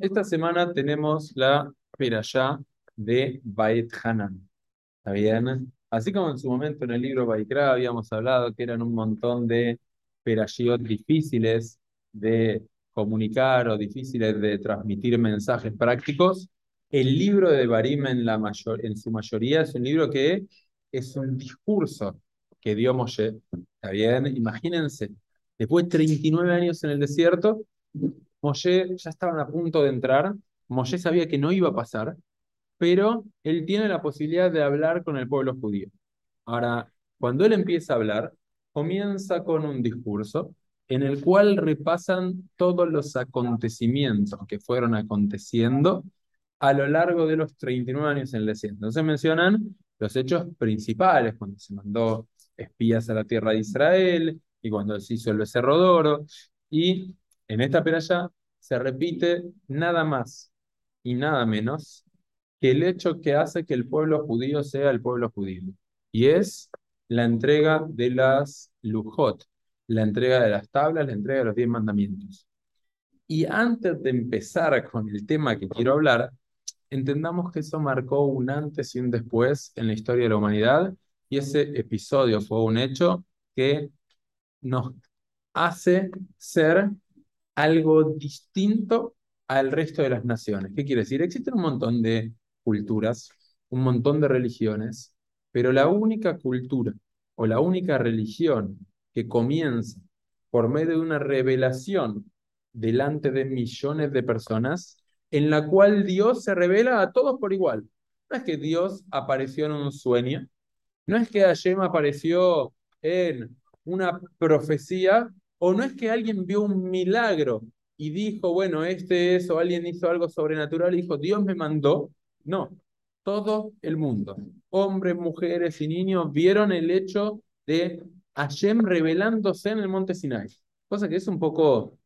Esta semana tenemos la Perashá de Bait Hanan. ¿Está bien? Así como en su momento en el libro Baikra habíamos hablado que eran un montón de Perashiot difíciles de comunicar o difíciles de transmitir mensajes prácticos, el libro de Barim en, la mayor, en su mayoría es un libro que es un discurso que dio Moshe. ¿Está bien? Imagínense, después de 39 años en el desierto, Moshe ya estaban a punto de entrar, Moshe sabía que no iba a pasar, pero él tiene la posibilidad de hablar con el pueblo judío. Ahora, cuando él empieza a hablar, comienza con un discurso en el cual repasan todos los acontecimientos que fueron aconteciendo a lo largo de los 39 años en el desierto. Entonces mencionan los hechos principales, cuando se mandó espías a la tierra de Israel y cuando se hizo el becerro. Y en esta peralla se repite nada más y nada menos que el hecho que hace que el pueblo judío sea el pueblo judío. Y es la entrega de las lujot, la entrega de las tablas, la entrega de los diez mandamientos. Y antes de empezar con el tema que quiero hablar, entendamos que eso marcó un antes y un después en la historia de la humanidad y ese episodio fue un hecho que nos hace ser algo distinto al resto de las naciones. ¿Qué quiere decir? Existen un montón de culturas, un montón de religiones, pero la única cultura o la única religión que comienza por medio de una revelación delante de millones de personas, en la cual Dios se revela a todos por igual. No es que Dios apareció en un sueño, no es que Hashem apareció en una profecía, o no es que alguien vio un milagro y dijo, bueno, este es, o alguien hizo algo sobrenatural y dijo, Dios me mandó. No, todo el mundo, hombres, mujeres y niños, vieron el hecho de Hashem revelándose en el monte Sinai. Cosa que es un poco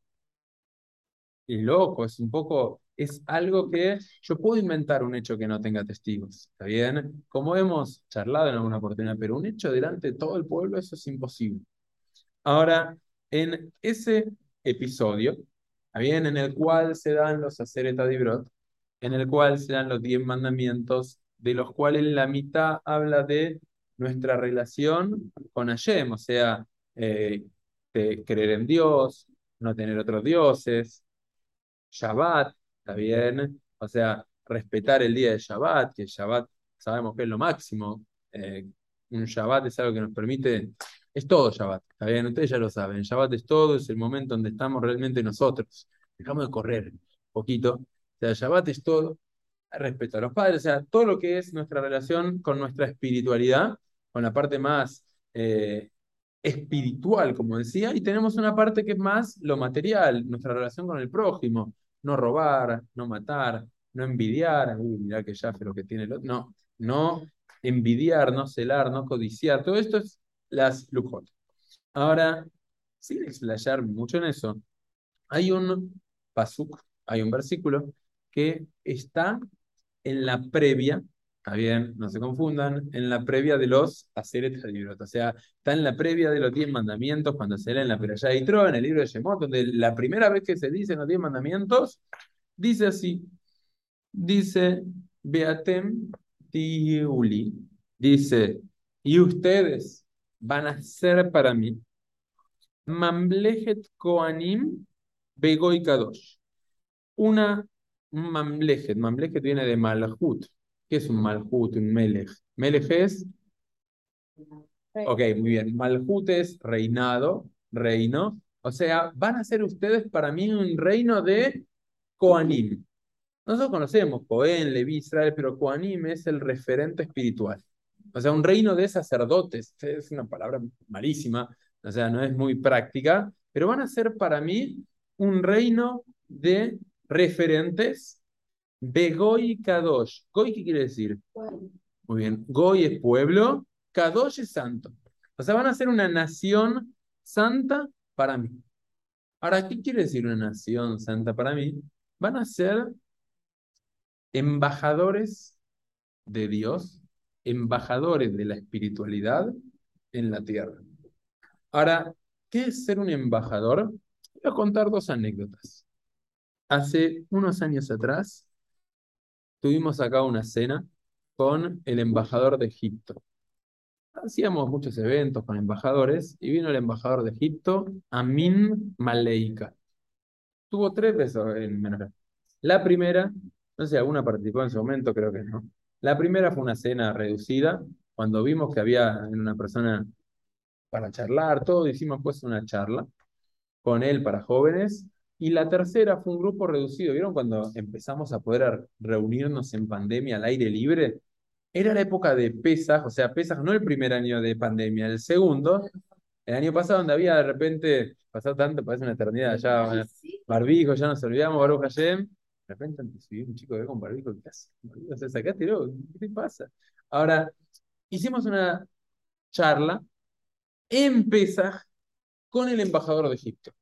loco, es un poco, es algo que yo puedo inventar un hecho que no tenga testigos, ¿está bien? Como hemos charlado en alguna oportunidad, pero un hecho delante de todo el pueblo, eso es imposible. Ahora, en ese episodio, ¿está bien? En el cual se dan los de Brot, en el cual se dan los diez mandamientos, de los cuales la mitad habla de nuestra relación con Hashem, o sea, eh, creer en Dios, no tener otros dioses, Shabbat, ¿está? O sea, respetar el día de Shabbat, que Shabbat sabemos que es lo máximo. Eh, un Shabbat es algo que nos permite, es todo Shabbat, ¿está bien? Ustedes ya lo saben, Shabbat es todo, es el momento donde estamos realmente nosotros. Dejamos de correr un poquito. O sea, Shabbat es todo, respeto a los padres, o sea, todo lo que es nuestra relación con nuestra espiritualidad, con la parte más eh, espiritual, como decía, y tenemos una parte que es más lo material, nuestra relación con el prójimo, no robar, no matar, no envidiar, uy, mirá que ya lo que tiene el otro, no, no envidiar, no celar, no codiciar, todo esto es las lujot. Ahora, sin explayar mucho en eso, hay un pasuk, hay un versículo que está en la previa Está bien, no se confundan, en la previa de los Aseret Halibrot. O sea, está en la previa de los diez mandamientos cuando se lee en la Perashá y Tro, en el libro de Shemot, donde la primera vez que se dicen los diez mandamientos, dice así: dice, Beatem Tiuli, dice, y ustedes van a ser para mí Mamlejet Koanim Begoy Kadosh. Una Mamlejet, Mamlejet viene de Malhut ¿Qué es un Malhut, un Melech? Melech es. Ok, muy bien. Malhut es reinado, reino. O sea, van a ser ustedes para mí un reino de Koanim. Nosotros conocemos Cohen, Levi, Israel, pero Koanim es el referente espiritual. O sea, un reino de sacerdotes. Es una palabra malísima, o sea, no es muy práctica, pero van a ser para mí un reino de referentes Begoy Kadosh. ¿Goy qué quiere decir? Muy bien. Goy es pueblo, Kadosh es santo. O sea, van a ser una nación santa para mí. Ahora, ¿qué quiere decir una nación santa para mí? Van a ser embajadores de Dios, embajadores de la espiritualidad en la tierra. Ahora, ¿qué es ser un embajador? Voy a contar dos anécdotas. hace unos años atrás tuvimos acá una cena con el embajador de Egipto. Hacíamos muchos eventos con embajadores y vino el embajador de Egipto, Amin Maleika. Tuvo tres veces en menor. La primera, no sé si alguna participó en su momento, creo que no. La primera fue una cena reducida, cuando vimos que había una persona para charlar, todo, hicimos pues una charla con él para jóvenes. Y la tercera fue un grupo reducido. ¿Vieron cuando empezamos a poder reunirnos en pandemia al aire libre? Era la época de Pesaj, o sea, Pesaj no el primer año de pandemia, el segundo, el año pasado donde había de repente, pasado tanto, parece una eternidad, ya barbijo, ya nos olvidamos, Baruch Hashem, de repente subí un chico de con barbijo, ¿qué hace? O sea, sacaste ¿qué te pasa? Ahora, hicimos una charla en Pesaj con el embajador de Egipto.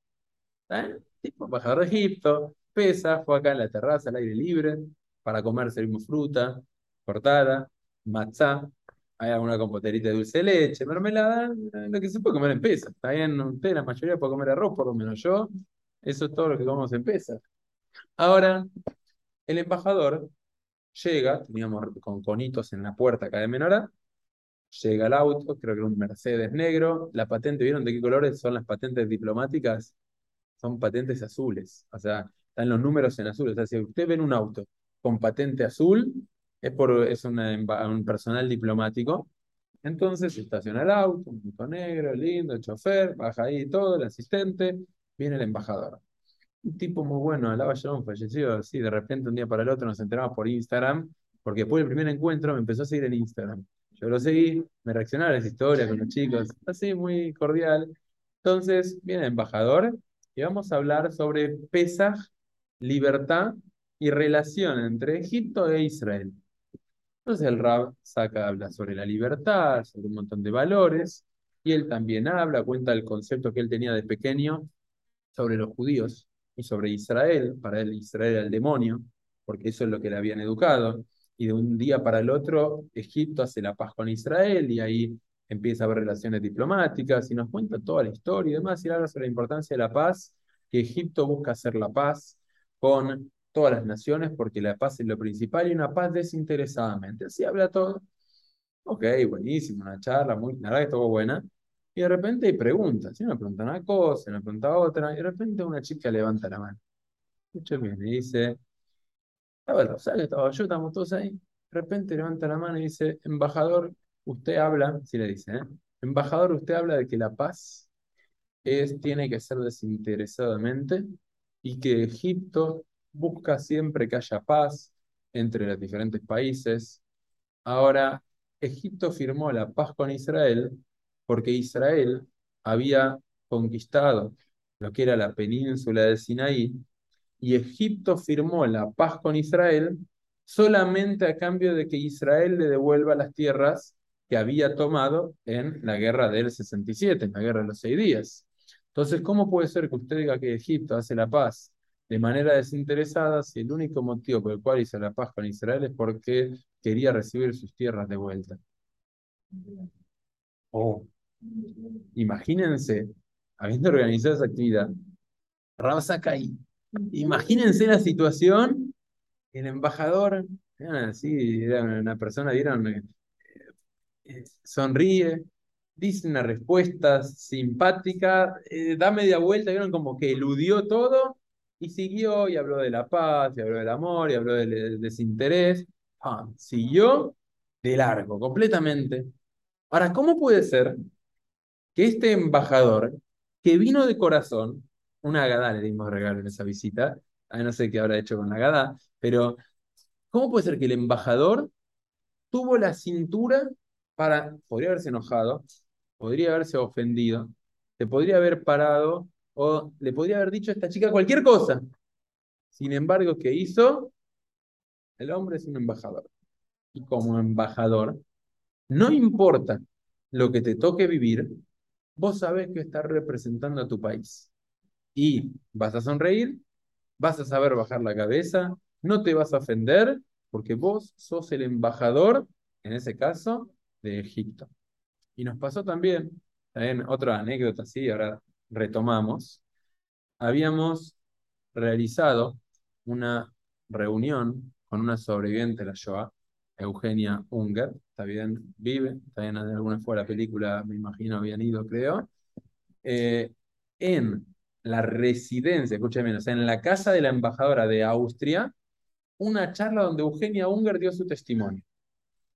¿Eh? Tipo, embajador de Egipto, Pesaj, fue acá en la terraza, al aire libre, para comer servimos fruta cortada, matzá, hay alguna compoterita de dulce de leche, mermelada, lo que se puede comer en Pesaj. Está bien, usted, la mayoría puede comer arroz, por lo menos yo. Eso es todo lo que comemos en Pesaj. Ahora, el embajador llega, teníamos con conitos en la puerta acá de Menorá, llega el auto, creo que era un Mercedes negro, la patente, ¿vieron de qué colores son las patentes diplomáticas? Son patentes azules, o sea, están los números en azul, o sea, si usted ve un auto con patente azul, es, por, es un personal diplomático, entonces estaciona el auto, un auto negro, lindo, el chofer, baja ahí todo, el asistente, viene el embajador. Un tipo muy bueno, Alaba Shalom, falleció así, de repente un día para el otro nos enteramos por Instagram, porque después del primer encuentro me empezó a seguir en Instagram. Yo lo seguí, me reaccionaba a las historias con los chicos, así muy cordial. Entonces, viene el embajador y vamos a hablar sobre Pesaj, libertad y relación entre Egipto e Israel. Entonces el Rab saca, habla sobre la libertad, sobre un montón de valores, y él también habla, cuenta el concepto que él tenía de pequeño sobre los judíos y sobre Israel. Para él Israel era el demonio, porque eso es lo que le habían educado y de un día para el otro Egipto hace la paz con Israel y ahí empieza a haber relaciones diplomáticas y nos cuenta toda la historia y demás y habla sobre la importancia de la paz, que Egipto busca hacer la paz con todas las naciones porque la paz es lo principal y una paz desinteresadamente. Así habla todo. Ok, buenísimo, una charla, muy, la verdad que estuvo buena. Y de repente hay preguntas. Y una pregunta una cosa, una pregunta otra, y de repente una chica levanta la mano. Escucha bien, y dice, Rosario, estaba yo, estamos todos ahí. De repente levanta la mano y dice, embajador, usted habla, si le dice, ¿eh? embajador, usted habla de que la paz es, tiene que ser desinteresadamente y que Egipto busca siempre que haya paz entre los diferentes países. Ahora, Egipto firmó la paz con Israel porque Israel había conquistado lo que era la península de Sinaí y Egipto firmó la paz con Israel solamente a cambio de que Israel le devuelva las tierras que había tomado en la guerra del 67, en la guerra de los seis días. Entonces, ¿cómo puede ser que usted diga que Egipto hace la paz de manera desinteresada si el único motivo por el cual hizo la paz con Israel es porque quería recibir sus tierras de vuelta? Oh, imagínense, habiendo organizado esa actividad, Rabsakai Imagínense la situación, el embajador, así, era una persona, vieron, eh, eh, sonríe, dice una respuesta simpática, eh, da media vuelta, vieron como que eludió todo y siguió y habló de la paz, y habló del amor, y habló del, desinterés. Ah, siguió de largo, completamente. Ahora, ¿cómo puede ser que este embajador, que vino de corazón, una Agadá le dimos regalo en esa visita. Ah, no sé qué habrá hecho con la Agadá, pero ¿cómo puede ser que el embajador tuvo la cintura para, podría haberse enojado, podría haberse ofendido, se podría haber parado o le podría haber dicho a esta chica cualquier cosa. Sin embargo, ¿qué hizo? El hombre es un embajador. Y como embajador, no importa lo que te toque vivir, vos sabés que estás representando a tu país y vas a sonreír, vas a saber bajar la cabeza, no te vas a ofender, porque vos sos el embajador, en ese caso, de Egipto. Y nos pasó también, también otra anécdota, sí, ahora retomamos. Habíamos realizado una reunión con una sobreviviente de la Shoah, Eugenia Unger, está bien, vive, está bien, alguna fue la película, me imagino, habían ido, creo, eh, en la residencia, escúchame o en la casa de la embajadora de Austria, una charla donde Eugenia Unger dio su testimonio.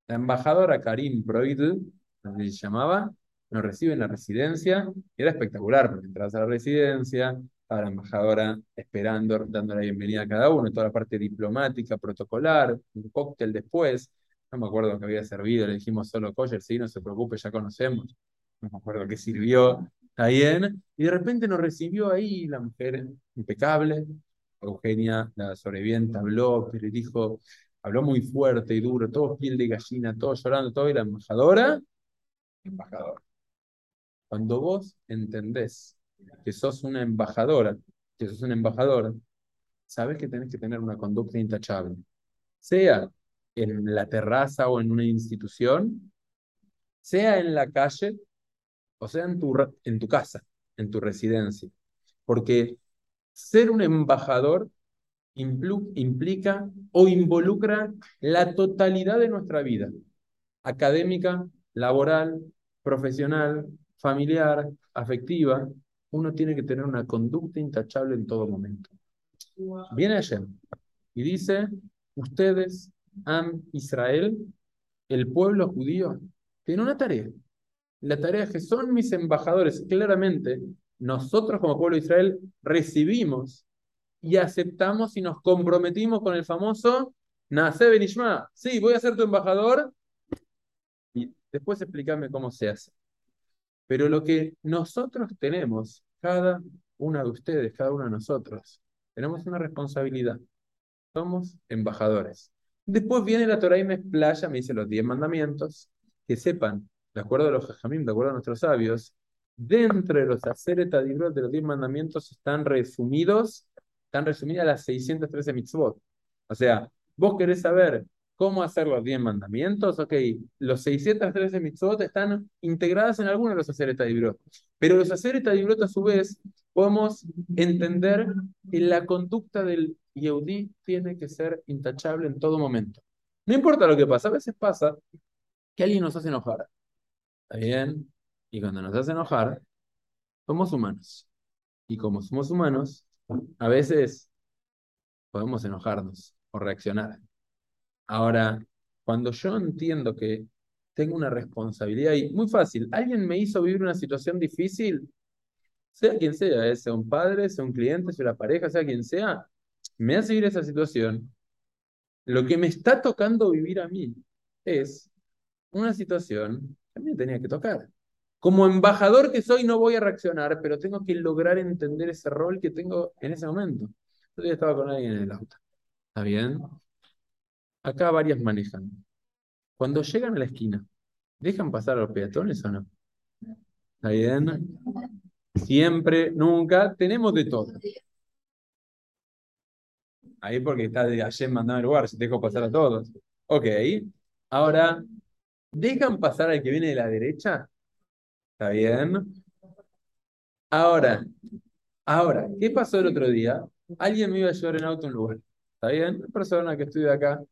La embajadora Karim Broidl, así se llamaba, nos recibe en la residencia, era espectacular, porque entras a la residencia, a la embajadora esperando, dando la bienvenida a cada uno, toda la parte diplomática, protocolar, un cóctel después, no me acuerdo que había servido, le dijimos solo kosher, sí, no se preocupe, ya conocemos, no me acuerdo qué sirvió, bien, y de repente nos recibió ahí la mujer impecable, Eugenia, la sobreviviente, habló, pero dijo, habló muy fuerte y duro, todo piel de gallina, todo llorando, todo, y la embajadora, embajador. Cuando vos entendés que sos una embajadora, que sos un embajador, sabes que tenés que tener una conducta intachable. Sea en la terraza o en una institución, sea en la calle o sea en tu, en tu casa, en tu residencia. Porque ser un embajador implica o involucra la totalidad de nuestra vida, académica, laboral, profesional, familiar, afectiva, uno tiene que tener una conducta intachable en todo momento. Viene ayer y dice, ustedes, Am Israel, el pueblo judío, tiene una tarea. La tarea es que son mis embajadores. Claramente, nosotros como pueblo de Israel recibimos y aceptamos y nos comprometimos con el famoso Nace Benishma. Sí, voy a ser tu embajador y después explícame cómo se hace. Pero lo que nosotros tenemos, cada una de ustedes, cada uno de nosotros, tenemos una responsabilidad. Somos embajadores. Después viene la Torah y me explaya, me dice los diez mandamientos, que sepan, de acuerdo a los jajamim, de acuerdo a nuestros sabios, dentro de los Aseret de los diez mandamientos están resumidos, están resumidas las 613 mitzvot. O sea, vos querés saber ¿Cómo hacer los 10 mandamientos? Ok, los 613 mitzvot están integradas en algunos de los hacer Dibrot. Pero los hacer Dibrot, a su vez, podemos entender que la conducta del Yehudi tiene que ser intachable en todo momento. No importa lo que pasa, a veces pasa que alguien nos hace enojar. ¿Está bien? Y cuando nos hace enojar, somos humanos. Y como somos humanos, a veces podemos enojarnos o reaccionar. Ahora, cuando yo entiendo que tengo una responsabilidad y muy fácil, alguien me hizo vivir una situación difícil, sea quien sea, ¿eh? sea un padre, sea un cliente, sea una pareja, sea quien sea, me hace vivir esa situación. Lo que me está tocando vivir a mí es una situación que a mí me tenía que tocar. Como embajador que soy, no voy a reaccionar, pero tengo que lograr entender ese rol que tengo en ese momento. Yo estaba con alguien en el auto. ¿Está bien? Acá varias manejan. Cuando llegan a la esquina, ¿dejan pasar a los peatones o no? ¿Está bien? Siempre, nunca, tenemos de todo. Ahí porque está de ayer mandando el lugar, dejo pasar a todos. Ok. Ahora, ¿dejan pasar al que viene de la derecha? ¿Está bien? Ahora, ahora, ¿qué pasó el otro día? Alguien me iba a llevar en auto a un lugar. ¿Está bien? Una persona que estudia acá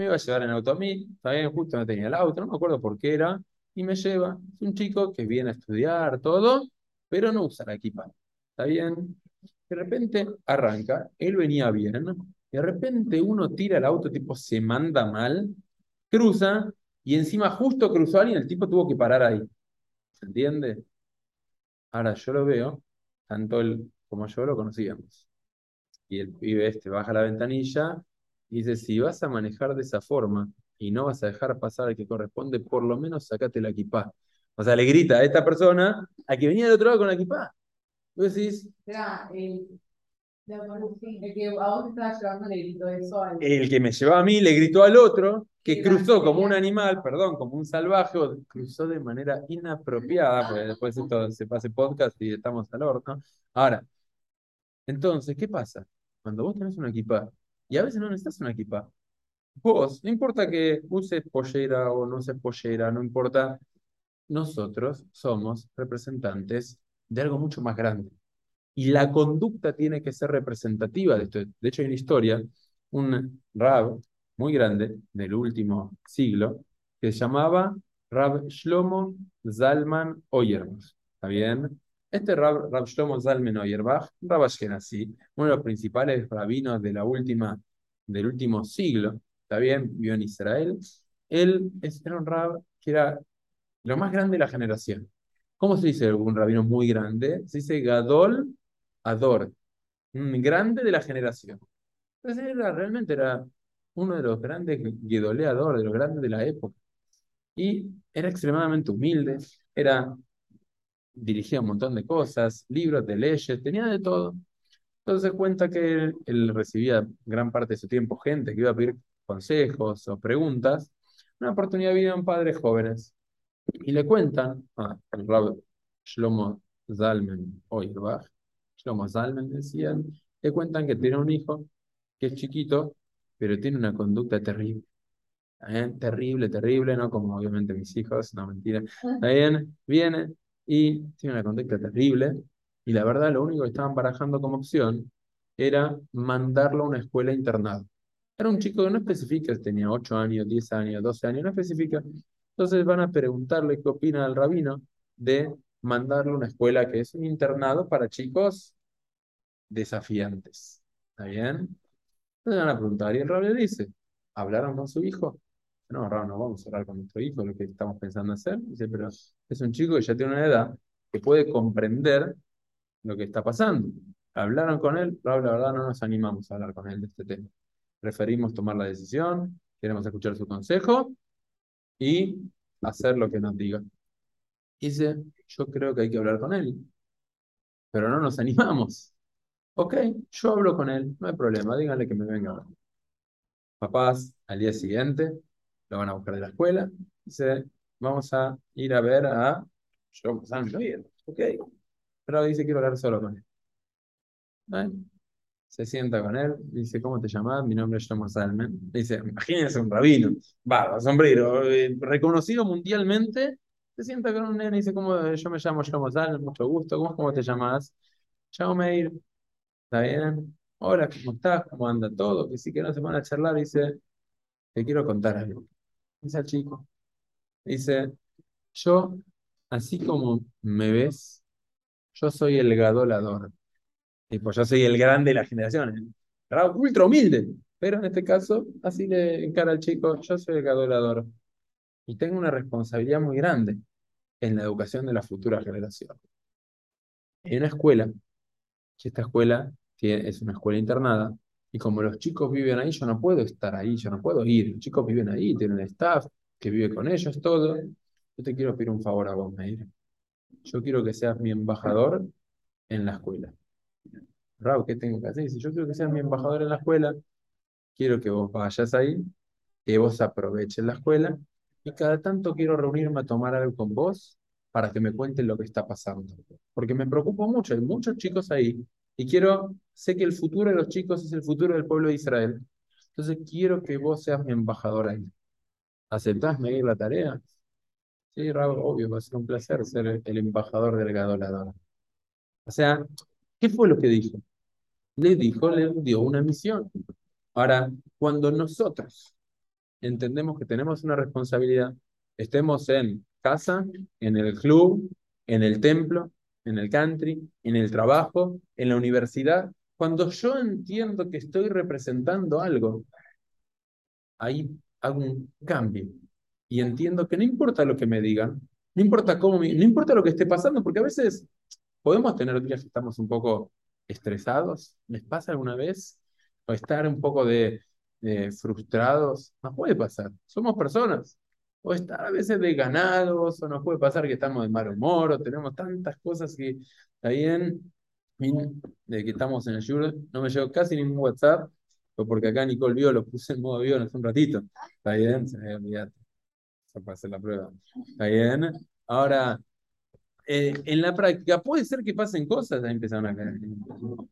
me iba a llevar en auto a mí, también justo no tenía el auto, no me acuerdo por qué era, y me lleva. Es un chico que viene a estudiar todo, pero no usa la equipa. ¿Está bien? De repente arranca, él venía bien, y de repente uno tira el auto, tipo se manda mal, cruza, y encima justo cruzó alguien, el tipo tuvo que parar ahí. ¿Se entiende? Ahora yo lo veo, tanto él como yo lo conocíamos. Y el pibe este baja la ventanilla dice, si vas a manejar de esa forma y no vas a dejar pasar al que corresponde, por lo menos sacate la equipá. O sea, le grita a esta persona a que venía del otro lado con la equipá. Tú decís... el, que a vos te llevando le gritó eso al... El que me llevaba a mí le gritó al otro, que cruzó como un animal, perdón, como un salvaje, cruzó de manera inapropiada, porque después esto se pase podcast y estamos al horno. Ahora, entonces, ¿qué pasa? Cuando vos tenés una equipa y a veces no necesitas una equipa. Vos, no importa que uses pollera o no uses pollera, no importa. Nosotros somos representantes de algo mucho más grande. y la conducta tiene que ser representativa de esto. De hecho, hay una historia, un rab muy grande del último siglo, que se llamaba Rab Shlomo Zalman Oyerach. ¿Está bien? Este Rab, Rab Shlomo Zalman Oyerach, Rab Ashkenazi, uno de los principales rabinos de la última, del último siglo, ¿está bien? Vivió en Israel. Él era un rab que era lo más grande de la generación. ¿Cómo se dice un rabino muy grande? Se dice Gadol Ador, grande de la generación. Entonces era, realmente era uno de los grandes Gedoleador, de los grandes de la época. Y era extremadamente humilde, era, dirigía un montón de cosas, libros de leyes, tenía de todo. Entonces cuenta que él, recibía gran parte de su tiempo gente que iba a pedir consejos o preguntas. Una oportunidad un padres jóvenes y le cuentan a Shlomo Zalmen Oirbach, Shlomo Zalmen decían, le cuentan que tiene un hijo que es chiquito, pero tiene una conducta terrible. Terrible, terrible, no como obviamente mis hijos, no mentira. bien? Viene y tiene una conducta terrible. Y la verdad, lo único que estaban barajando como opción era mandarlo a una escuela internada. Era un chico que no especifica si tenía 8 años, 10 años, 12 años, no especifica. Entonces van a preguntarle qué opina el rabino de mandarlo a una escuela que es un internado para chicos desafiantes. ¿Está bien? Entonces van a preguntar, y el rabino dice, ¿hablaron con su hijo? No, Raúl, no vamos a hablar con nuestro hijo, lo que estamos pensando hacer. Dice, pero es un chico que ya tiene una edad que puede comprender lo que está pasando. Hablaron con él, Raúl, la verdad no nos animamos a hablar con él de este tema. Preferimos tomar la decisión, queremos escuchar su consejo y hacer lo que nos diga. Dice, yo creo que hay que hablar con él, pero no nos animamos. Ok, yo hablo con él, no hay problema, díganle que me venga. Papás, al día siguiente, lo van a buscar de la escuela. Dice, vamos a ir a ver a... Yo, bien, ok. Pero dice, quiero hablar solo con él. Se sienta con él, dice, ¿cómo te llamas? Mi nombre es Shlomo Salmen. Dice, imagínense un rabino, barba, sombrero, eh, reconocido mundialmente. Se sienta con un nene y dice, ¿cómo? Yo me llamo Shlomo Salmen, mucho gusto. ¿Cómo, cómo te llamas? Chao, Meir. ¿Está bien? Hola, ¿cómo estás? ¿Cómo anda todo? Que sí que no se van a charlar. Dice, te quiero contar algo dice al chico. Dice, yo, así como me ves, yo soy el gadolador. pues yo soy el grande de la generación. Ultra humilde. Pero en este caso, así le encara al chico, yo soy el gadolador. Y tengo una responsabilidad muy grande en la educación de la futura generación. En una escuela, que esta escuela es una escuela internada, y como los chicos viven ahí, yo no puedo estar ahí, yo no puedo ir. Los chicos viven ahí, tienen staff que vive con ellos, todo. Yo te quiero pedir un favor a vos, Meir. Yo quiero que seas mi embajador en la escuela. Raúl, ¿qué tengo que hacer? Si yo quiero que seas mi embajador en la escuela, quiero que vos vayas ahí, que vos aproveches la escuela y cada tanto quiero reunirme a tomar algo con vos para que me cuentes lo que está pasando. Porque me preocupo mucho, hay muchos chicos ahí y quiero, sé que el futuro de los chicos es el futuro del pueblo de Israel. Entonces quiero que vos seas mi embajador ahí. ¿Aceptás medir la tarea? Sí, obvio, va a ser un placer ser el embajador del gadolador. O sea, ¿qué fue lo que dijo? Le dijo, le dio una misión. Ahora, cuando nosotros entendemos que tenemos una responsabilidad, estemos en casa, en el club, en el templo, en el country, en el trabajo, en la universidad, cuando yo entiendo que estoy representando algo, ahí hago un cambio. Y entiendo que no importa lo que me digan, no importa cómo, no importa lo que esté pasando, porque a veces podemos tener días que estamos un poco estresados, ¿les pasa alguna vez? O estar un poco de, de frustrados, nos puede pasar, somos personas, o estar a veces de ganados, o nos puede pasar que estamos de mal humor, o tenemos tantas cosas que también, de que estamos en el Shure, no me llegó casi ningún WhatsApp, porque acá Nicole vio, lo puse en modo avión hace un ratito. ¿Está bien? Se me olvidado. para hacer la prueba. ¿Está bien? Ahora, eh, en la práctica puede ser que pasen cosas, ahí empezaron a caer.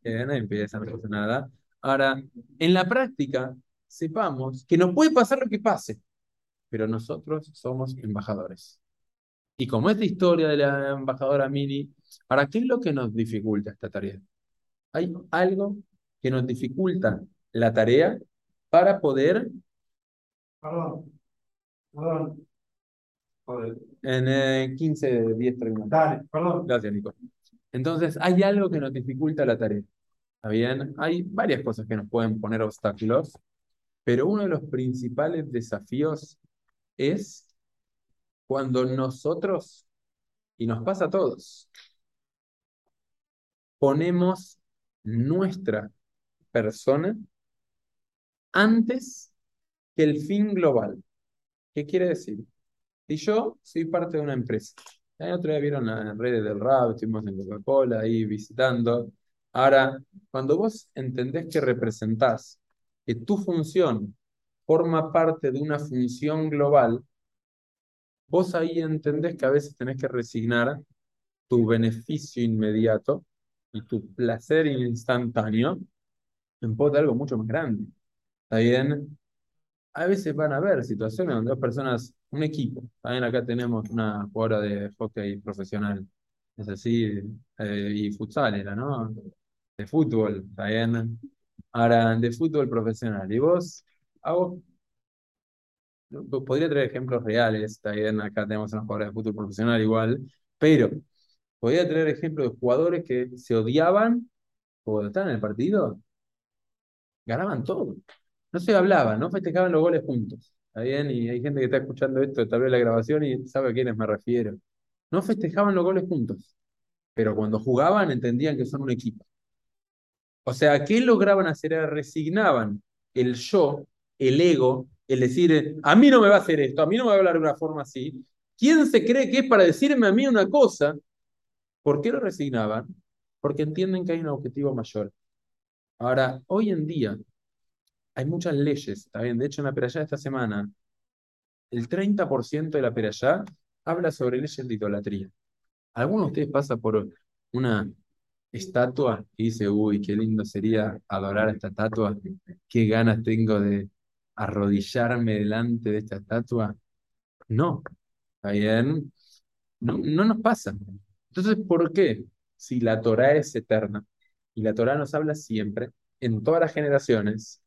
Bien, ahí empiezan a pasar nada. Ahora, en la práctica, sepamos que nos puede pasar lo que pase pero nosotros somos embajadores. Y como es la historia de la embajadora Mini, ¿para qué es lo que nos dificulta esta tarea? Hay algo que nos dificulta la tarea para poder Perdón. Perdón. Joder. en eh, 15, 10 terminamos. Dale, perdón. Gracias, Nico. Entonces, hay algo que nos dificulta la tarea. ¿Está bien? Hay varias cosas que nos pueden poner obstáculos, pero uno de los principales desafíos es cuando nosotros, y nos pasa a todos, ponemos nuestra persona antes que el fin global. ¿Qué quiere decir? Si yo soy parte de una empresa, el otro día vieron las redes del RAB, estuvimos en Coca-Cola ahí visitando. Ahora, cuando vos entendés que representás, que tu función forma parte de una función global, vos ahí entendés que a veces tenés que resignar tu beneficio inmediato y tu placer instantáneo en pos de algo mucho más grande. ¿Está bien? A veces van a haber situaciones donde dos personas, un equipo, también acá tenemos una jugadora de hockey profesional, es así, eh, y futsal era, ¿no? De fútbol, ¿está bien? Ahora, de fútbol profesional. ¿Y vos? Podría traer ejemplos reales, bien, acá tenemos una jugadora de fútbol profesional igual, pero podría traer ejemplos de jugadores que se odiaban cuando estaban en el partido, ganaban todo. No se hablaban, no festejaban los goles juntos. ¿Está? Y hay gente que está escuchando esto, tal vez la grabación, y sabe a quiénes me refiero. No festejaban los goles juntos, pero cuando jugaban entendían que son un equipo. O sea, ¿qué lograban hacer? Resignaban el yo, el ego, el decir, a mí no me va a hacer esto, a mí no me va a hablar de una forma así. ¿Quién se cree que es para decirme a mí una cosa? ¿Por qué lo resignaban? Porque entienden que hay un objetivo mayor. Ahora, hoy en día, hay muchas leyes, ¿está bien? De hecho, en la Perayá de esta semana, el 30% de la Perayá habla sobre leyes de idolatría. ¿Alguno de ustedes pasa por una estatua y dice, uy, qué lindo sería adorar a esta estatua? ¿Qué ganas tengo de arrodillarme delante de esta estatua? No, ¿está bien? No, no nos pasa. Entonces, ¿por qué? Si la Torah es eterna y la Torah nos habla siempre, en todas las generaciones,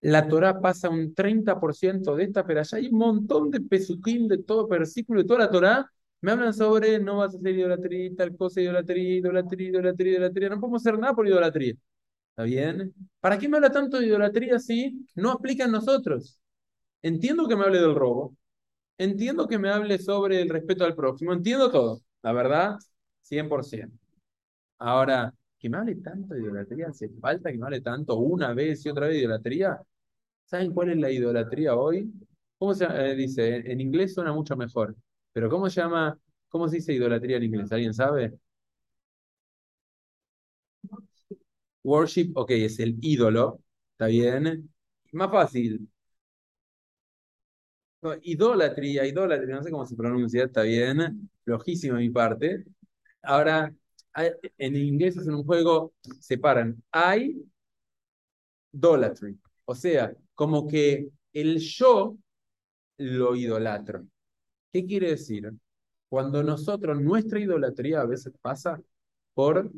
la Torah pasa un 30% de esta, pero allá hay un montón de pesuquín de todo versículo de toda la Torah. Me hablan sobre no vas a hacer idolatría, tal cosa, idolatría, idolatría, idolatría, idolatría. No podemos hacer nada por idolatría. ¿Está bien? ¿Para qué me habla tanto de idolatría si no aplica en nosotros? Entiendo que me hable del robo. Entiendo que me hable sobre el respeto al próximo. Entiendo todo. La verdad, 100%. Ahora, que me hable tanto de idolatría, hace falta que me hable tanto una vez y otra vez de idolatría. ¿Saben cuál es la idolatría hoy? ¿Cómo se eh, dice? En inglés suena mucho mejor, pero ¿cómo se llama? ¿Cómo se dice idolatría en inglés? ¿Alguien sabe? Worship, ok, es el ídolo, ¿está bien? Más fácil. idolatría, idolatría, no sé cómo se pronuncia, está bien, flojísimo de mi parte. Ahora, en inglés es un juego, separan I, idolatry. O sea, como que el yo lo idolatro. ¿Qué quiere decir? Cuando nosotros, nuestra idolatría a veces pasa por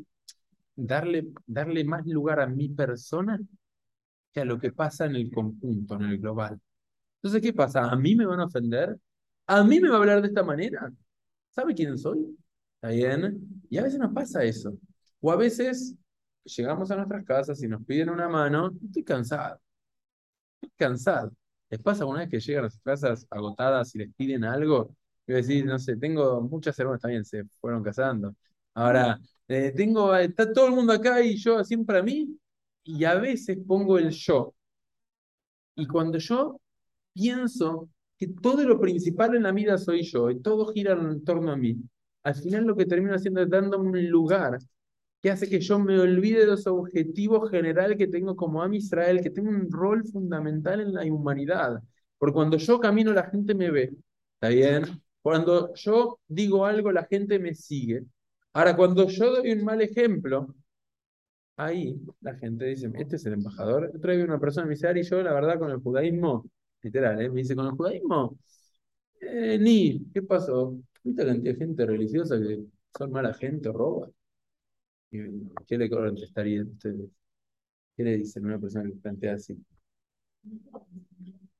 darle, darle más lugar a mi persona que a lo que pasa en el conjunto, en el global. Entonces, ¿qué pasa? ¿A mí me van a ofender? ¿A mí me va a hablar de esta manera? ¿Sabe quién soy? ¿Está bien? Y a veces nos pasa eso. O a veces llegamos a nuestras casas y nos piden una mano, estoy cansado. Estoy cansado. ¿Les pasa una vez que llegan a sus casas agotadas y les piden algo? Y decir, no sé, tengo muchas hermanas también, se fueron casando. Ahora, eh, tengo, está todo el mundo acá y yo siempre a mí, y a veces pongo el yo. Y cuando yo pienso que todo lo principal en la vida soy yo y todo gira en torno a mí, al final lo que termino haciendo es dándome un lugar que hace que yo me olvide de los objetivos generales que tengo como Am Israel, que tengo un rol fundamental en la humanidad. Porque cuando yo camino, la gente me ve. ¿Está bien? Cuando yo digo algo, la gente me sigue. Ahora, cuando yo doy un mal ejemplo, ahí la gente dice, este es el embajador. Otra vez una persona me dice, Ari, yo la verdad con el judaísmo, literal, ¿eh? me dice, con el judaísmo, eh, ni, ¿qué pasó? ¿Viste la cantidad de gente religiosa que son mala gente roba? ¿Qué le contestarían ustedes? ¿Qué le dicen a una persona que plantea así?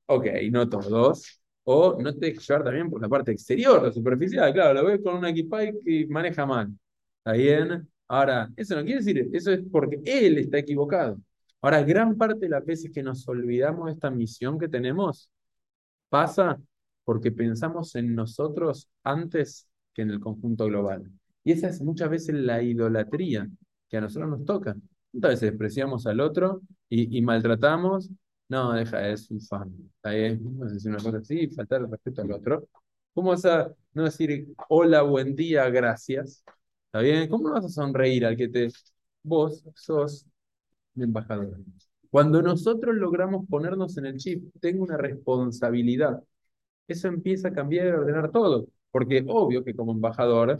Ok, no todos. O no te dejes llevar también por la parte exterior, la superficial. Claro, lo ves con un equipaje que maneja mal. ¿Está bien? Ahora, eso no quiere decir, eso es porque él está equivocado. Ahora, gran parte de las veces que nos olvidamos de esta misión que tenemos pasa porque pensamos en nosotros antes que en el conjunto global. Y esa es muchas veces la idolatría que a nosotros nos toca. Muchas veces despreciamos al otro y, maltratamos. No, deja, es un fan. Ahí no sé si una cosa así, faltar el respeto al otro. ¿Cómo vas a no decir hola, buen día, gracias? ¿Está bien? ¿Cómo no vas a sonreír al que te... Vos sos un embajador. Cuando nosotros logramos ponernos en el chip, tengo una responsabilidad. Eso empieza a cambiar y ordenar todo. Porque obvio que como embajador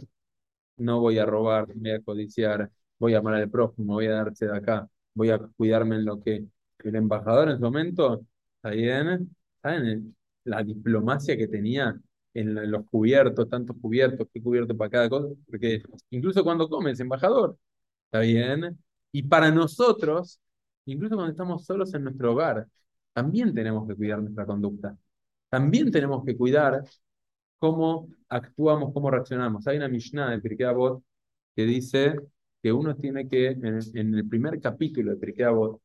no voy a robar, voy a codiciar, voy a amar al prójimo, voy a darse de acá, voy a cuidarme en lo que el embajador en su momento, ¿saben? ¿Saben? La diplomacia que tenía en los cubiertos, tantos cubiertos, qué cubierto para cada cosa, porque incluso cuando comes, embajador, ¿está bien? Y para nosotros, incluso cuando estamos solos en nuestro hogar, también tenemos que cuidar nuestra conducta. También tenemos que cuidar cómo actuamos, cómo reaccionamos. Hay una Mishnah de Pirkei Avot que dice que uno tiene que, en, el primer capítulo de Pirkei Avot,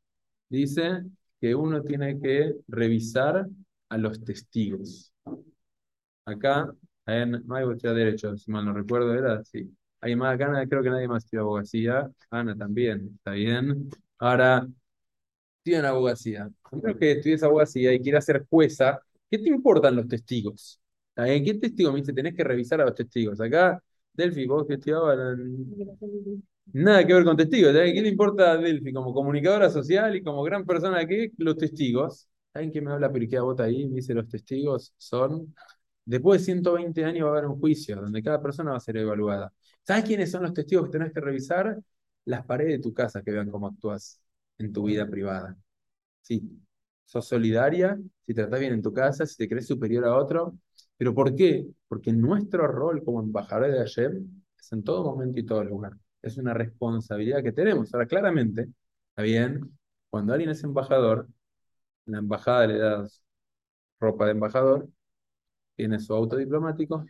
dice que uno tiene que revisar a los testigos. Acá, en Mayo Derecho, si mal no recuerdo, era así. Hay más acá, creo que nadie más tiene abogacía. Ana también, está bien. Ahora, tiene abogacía. Creo que estudies abogacía y quieres ser jueza. ¿Qué te importan los testigos? ¿En qué testigo me dice? Tenés que revisar a los testigos. Acá, Delphi, vos que estudiabas. Nada que ver con testigos. ¿Qué le importa a Delphi como comunicadora social y como gran persona que los testigos? ¿Saben qué me habla Periquea Bota ahí? Me dice: los testigos son. Después de 120 años va a haber un juicio donde cada persona va a ser evaluada. ¿Sabes quiénes son los testigos que tenés que revisar? Las paredes de tu casa que vean cómo actúas en tu vida privada. Sí, sos solidaria, si tratás bien en tu casa, si te crees superior a otro, ¿Pero por qué? Porque nuestro rol como embajadores de Hashem es en todo momento y todo lugar. Es una responsabilidad que tenemos. Ahora, claramente, está bien, cuando alguien es embajador, la embajada le da ropa de embajador, tiene su auto diplomático,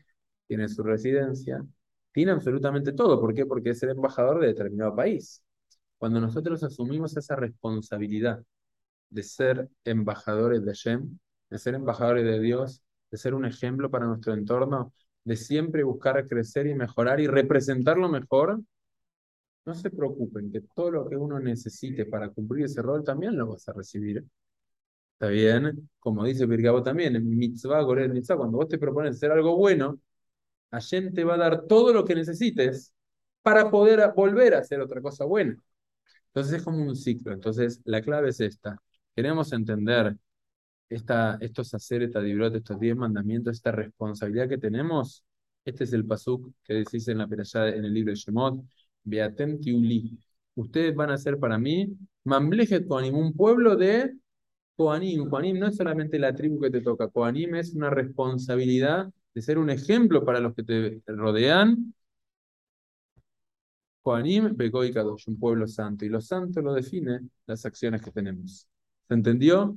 tiene su residencia, tiene absolutamente todo. ¿Por qué? Porque es el embajador de determinado país. Cuando nosotros asumimos esa responsabilidad de ser embajadores de Hashem, de ser embajadores de Dios, de ser un ejemplo para nuestro entorno, de siempre buscar crecer y mejorar y representarlo mejor, no se preocupen, que todo lo que uno necesite para cumplir ese rol también lo vas a recibir. ¿Está bien? Como dice Pirgabo también, en mitzvah, Gorel mitzvah, cuando vos te propones hacer algo bueno, Hashem te va a dar todo lo que necesites para poder volver a hacer otra cosa buena. Entonces es como un ciclo. Entonces la clave es esta. Queremos entender esta, estos hacer, esta estos diez mandamientos, esta responsabilidad que tenemos, este es el pasuk que decís en la en el libro de Shemot, Beatem Tiuli. Ustedes van a ser para mí, Mamlejet Koanim, un pueblo de Koanim. Koanim no es solamente la tribu que te toca, Koanim es una responsabilidad de ser un ejemplo para los que te rodean. Koanim, Bekoi Kadosh, un pueblo santo. Y lo santo lo define las acciones que tenemos. ¿Se entendió?